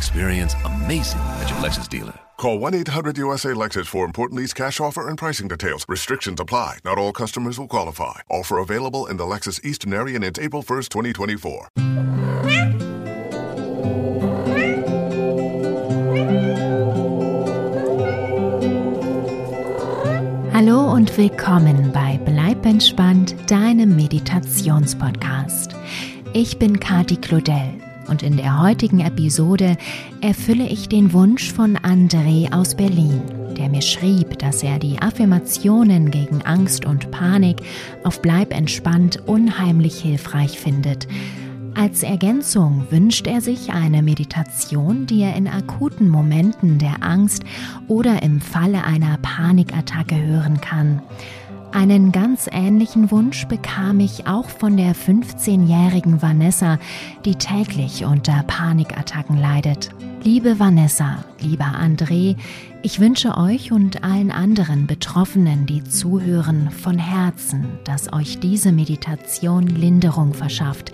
Experience amazing at your Lexus dealer. Call 1-800-USA-LEXUS for important lease cash offer and pricing details. Restrictions apply. Not all customers will qualify. Offer available in the Lexus Eastern area and it's April 1st, 2024. Hallo und willkommen bei Bleib entspannt, deinem Meditationspodcast. Ich bin Kati Claudel und in der heutigen Episode erfülle ich den Wunsch von André aus Berlin, der mir schrieb, dass er die Affirmationen gegen Angst und Panik auf Bleib entspannt unheimlich hilfreich findet als Ergänzung wünscht er sich eine Meditation, die er in akuten Momenten der Angst oder im Falle einer Panikattacke hören kann. Einen ganz ähnlichen Wunsch bekam ich auch von der 15-jährigen Vanessa, die täglich unter Panikattacken leidet. Liebe Vanessa, lieber André, ich wünsche euch und allen anderen Betroffenen, die zuhören, von Herzen, dass euch diese Meditation Linderung verschafft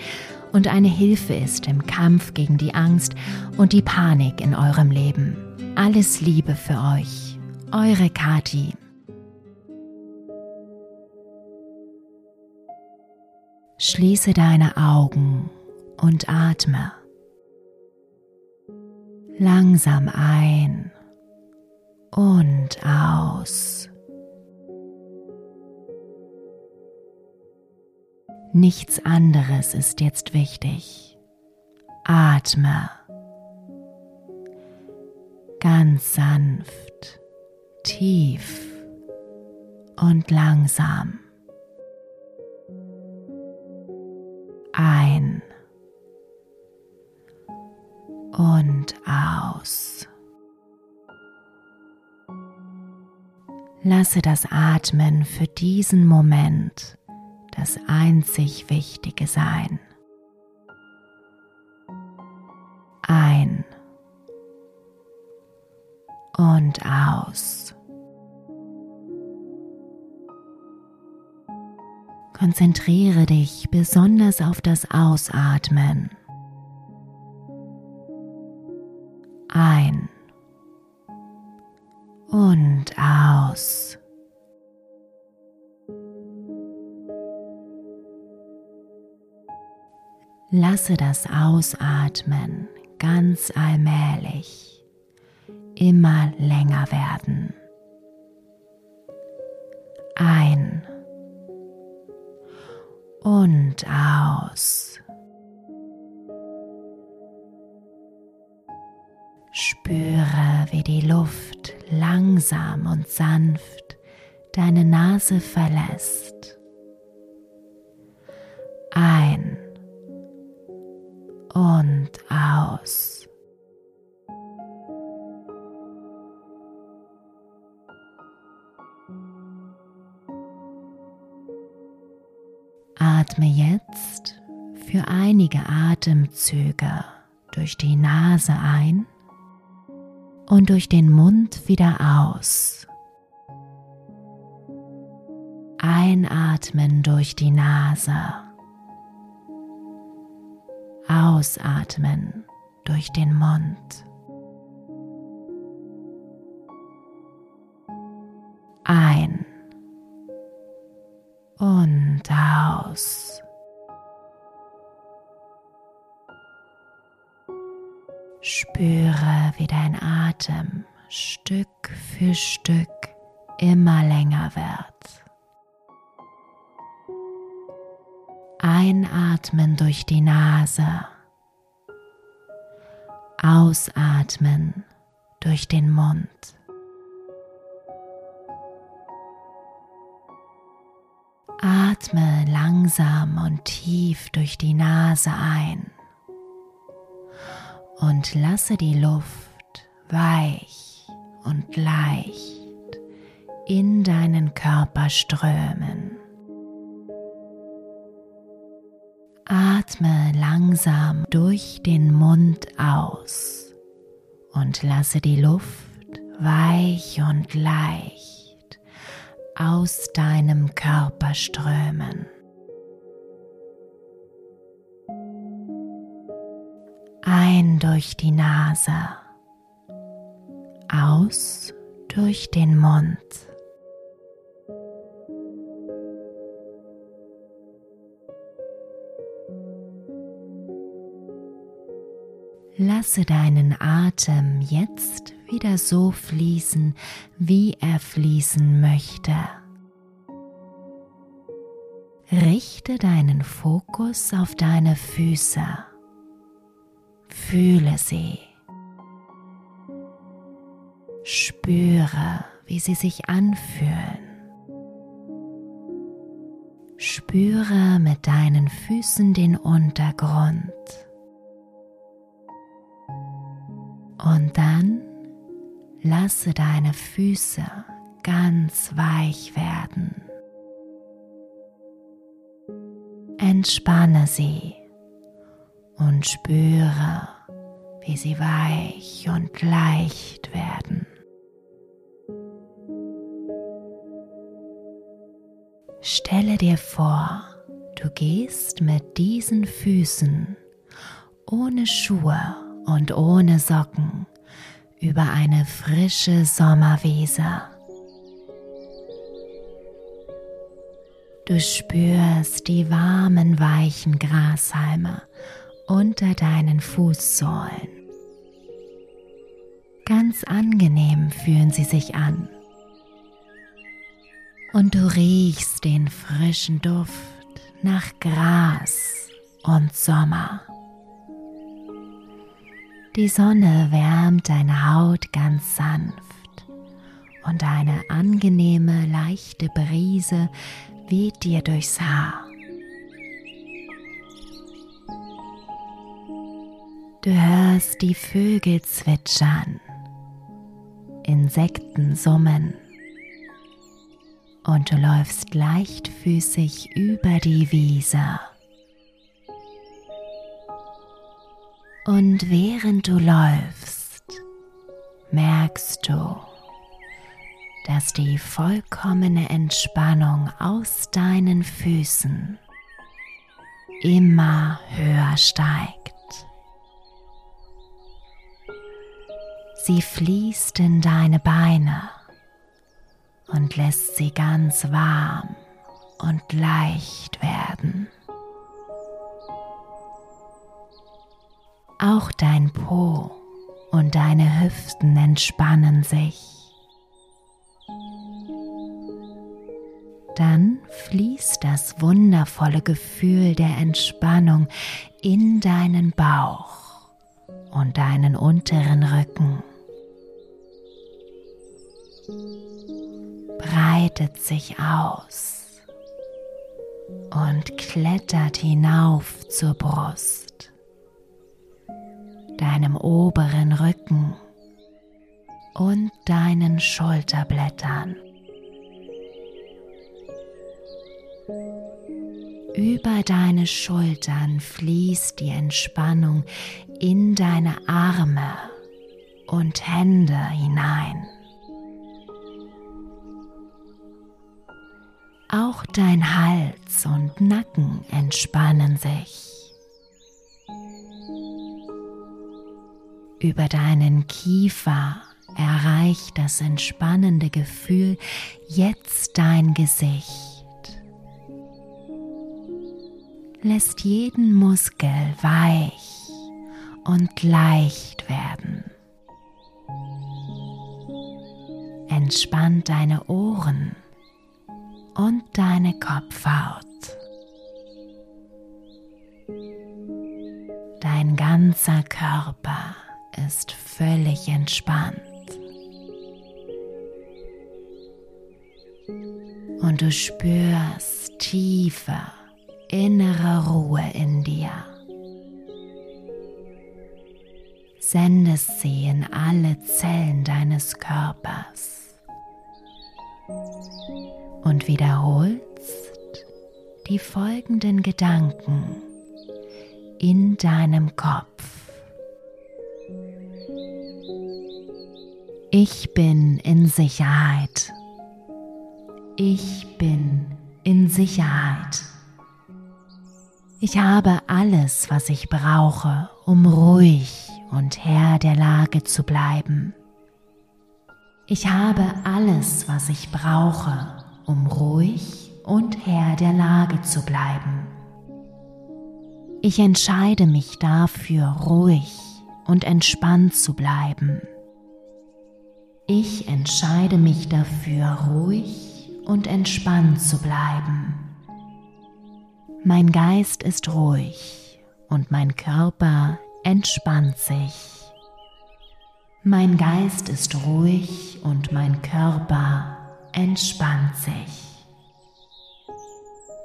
und eine Hilfe ist im Kampf gegen die Angst und die Panik in eurem Leben. Alles Liebe für euch. Eure Kati. Schließe deine Augen und atme. Langsam ein und aus. Nichts anderes ist jetzt wichtig. Atme. Ganz sanft, tief und langsam. Ein und aus. Lasse das Atmen für diesen Moment das einzig Wichtige sein. Ein und aus. Konzentriere dich besonders auf das Ausatmen. Ein und aus. Lasse das Ausatmen ganz allmählich immer länger werden. Ein und aus. Spüre, wie die Luft langsam und sanft deine Nase verlässt. Für einige Atemzüge durch die Nase ein und durch den Mund wieder aus. Einatmen durch die Nase Ausatmen durch den Mund. Ein und aus. Spüre, wie dein Atem Stück für Stück immer länger wird. Einatmen durch die Nase. Ausatmen durch den Mund. Atme langsam und tief durch die Nase ein und lasse die Luft weich und leicht in deinen Körper strömen. Atme langsam durch den Mund aus und lasse die Luft weich und leicht aus deinem Körper strömen. Ein durch die Nase, aus durch den Mund. Lasse deinen Atem jetzt wieder so fließen, wie er fließen möchte. Richte deinen Fokus auf deine Füße. Fühle sie. Spüre, wie sie sich anfühlen. Spüre mit deinen Füßen den Untergrund. Und dann lasse deine Füße ganz weich werden. Entspanne sie und spüre, wie sie weich und leicht werden. Stelle dir vor, du gehst mit diesen Füßen ohne Schuhe und ohne Socken über eine frische Sommerwiese. Du spürst die warmen, weichen Grashalme unter deinen Fußsohlen. Ganz angenehm fühlen sie sich an. Und du riechst den frischen Duft nach Gras und Sommer. Die Sonne wärmt deine Haut ganz sanft und eine angenehme, leichte Brise weht dir durchs Haar. Du hörst die Vögel zwitschern, Insekten summen und du läufst leichtfüßig über die Wiese. Und während du läufst, merkst du, dass die vollkommene Entspannung aus deinen Füßen immer höher steigt. Sie fließt in deine Beine und lässt sie ganz warm und leicht werden. Auch dein Po und deine Hüften entspannen sich. Dann fließt das wundervolle Gefühl der Entspannung in deinen Bauch und deinen unteren Rücken. Breitet sich aus und klettert hinauf zur Brust deinem oberen Rücken und deinen Schulterblättern. Über deine Schultern fließt die Entspannung in deine Arme und Hände hinein. Auch dein Hals und Nacken entspannen sich. Über deinen Kiefer erreicht das entspannende Gefühl jetzt dein Gesicht. Lässt jeden Muskel weich und leicht werden. Entspannt deine Ohren und deine Kopfhaut. Dein ganzer Körper ist völlig entspannt. Und du spürst tiefe innere Ruhe in dir. Sendest sie in alle Zellen deines Körpers und wiederholst die folgenden Gedanken in deinem Kopf. Ich bin in Sicherheit. Ich bin in Sicherheit. Ich habe alles, was ich brauche, um ruhig und Herr der Lage zu bleiben. Ich habe alles, was ich brauche, um ruhig und Herr der Lage zu bleiben. Ich entscheide mich dafür, ruhig und entspannt zu bleiben. Ich entscheide mich dafür, ruhig und entspannt zu bleiben. Mein Geist ist ruhig und mein Körper entspannt sich. Mein Geist ist ruhig und mein Körper entspannt sich.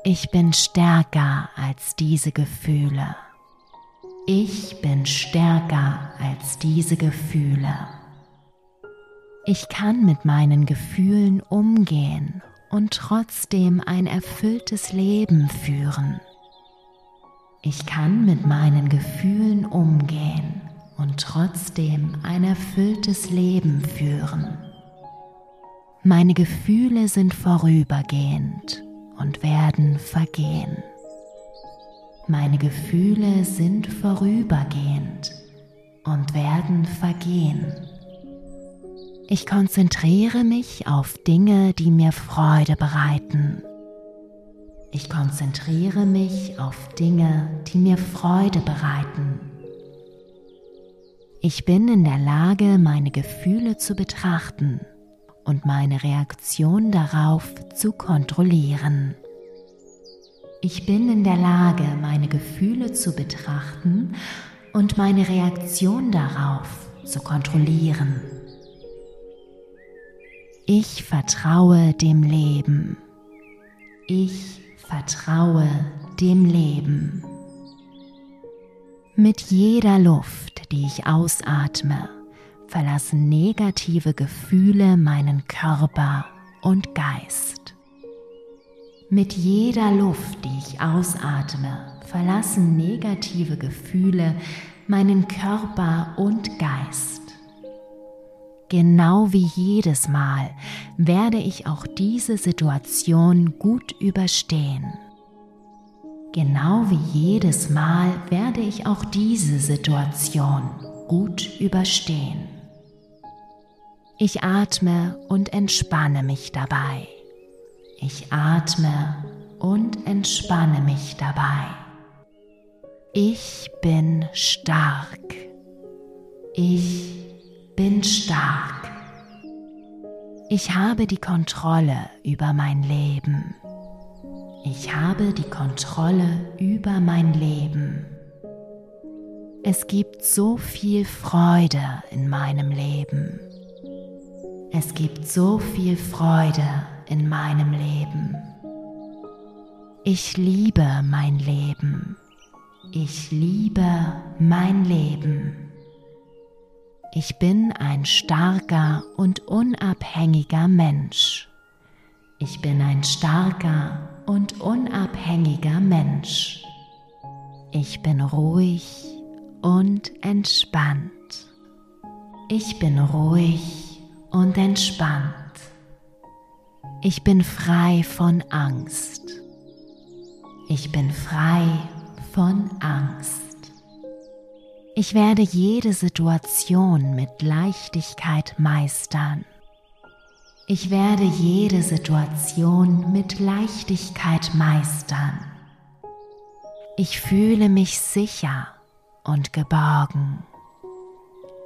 Ich bin stärker als diese Gefühle. Ich bin stärker als diese Gefühle. Ich kann mit meinen Gefühlen umgehen und trotzdem ein erfülltes Leben führen. Ich kann mit meinen Gefühlen umgehen trotzdem ein erfülltes Leben führen. Meine Gefühle sind vorübergehend und werden vergehen. Meine Gefühle sind vorübergehend und werden vergehen. Ich konzentriere mich auf Dinge, die mir Freude bereiten. Ich konzentriere mich auf Dinge, die mir Freude bereiten. Ich bin in der Lage, meine Gefühle zu betrachten und meine Reaktion darauf zu kontrollieren. Ich bin in der Lage, meine Gefühle zu betrachten und meine Reaktion darauf zu kontrollieren. Ich vertraue dem Leben. Ich vertraue dem Leben. Mit jeder Luft, die ich ausatme, verlassen negative Gefühle meinen Körper und Geist. Mit jeder Luft, die ich ausatme, verlassen negative Gefühle meinen Körper und Geist. Genau wie jedes Mal werde ich auch diese Situation gut überstehen. Genau wie jedes Mal werde ich auch diese Situation gut überstehen. Ich atme und entspanne mich dabei. Ich atme und entspanne mich dabei. Ich bin stark. Ich bin stark. Ich habe die Kontrolle über mein Leben. Ich habe die Kontrolle über mein Leben. Es gibt so viel Freude in meinem Leben. Es gibt so viel Freude in meinem Leben. Ich liebe mein Leben. Ich liebe mein Leben. Ich bin ein starker und unabhängiger Mensch. Ich bin ein starker und unabhängiger Mensch. Ich bin ruhig und entspannt. Ich bin ruhig und entspannt. Ich bin frei von Angst. Ich bin frei von Angst. Ich werde jede Situation mit Leichtigkeit meistern. Ich werde jede Situation mit Leichtigkeit meistern. Ich fühle mich sicher und geborgen.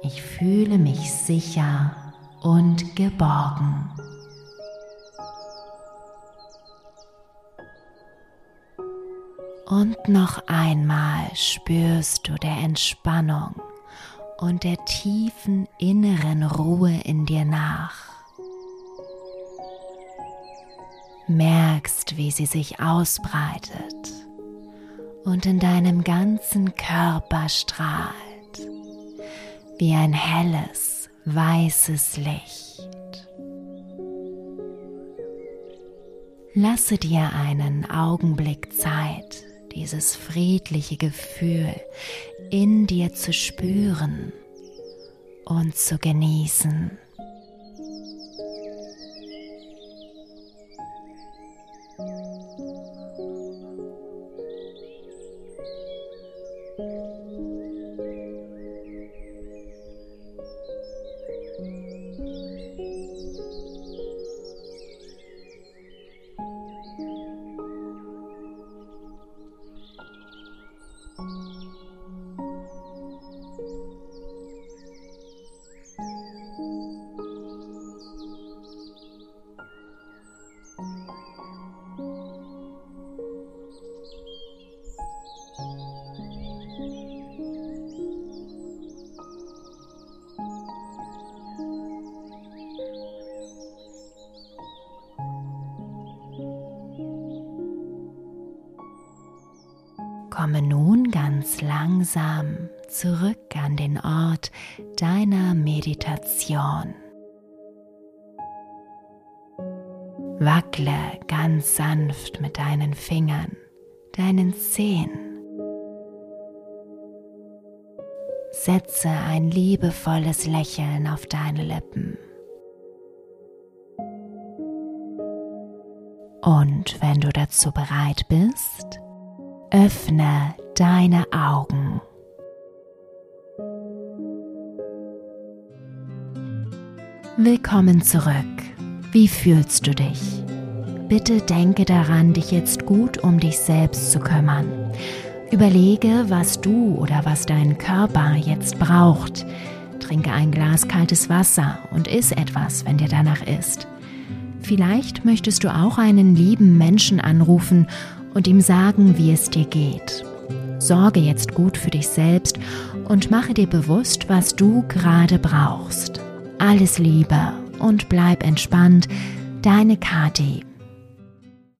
Ich fühle mich sicher und geborgen. Und noch einmal spürst du der Entspannung und der tiefen inneren Ruhe in dir nach. Merkst, wie sie sich ausbreitet und in deinem ganzen Körper strahlt, wie ein helles, weißes Licht. Lasse dir einen Augenblick Zeit, dieses friedliche Gefühl in dir zu spüren und zu genießen. Langsam zurück an den Ort deiner Meditation. Wackle ganz sanft mit deinen Fingern, deinen Zehen. Setze ein liebevolles Lächeln auf deine Lippen. Und wenn du dazu bereit bist, Öffne deine Augen. Willkommen zurück. Wie fühlst du dich? Bitte denke daran, dich jetzt gut um dich selbst zu kümmern. Überlege, was du oder was dein Körper jetzt braucht. Trinke ein Glas kaltes Wasser und iss etwas, wenn dir danach ist. Vielleicht möchtest du auch einen lieben Menschen anrufen und ihm sagen, wie es dir geht. Sorge jetzt gut für dich selbst und mache dir bewusst, was du gerade brauchst. Alles Liebe und bleib entspannt, deine Kati.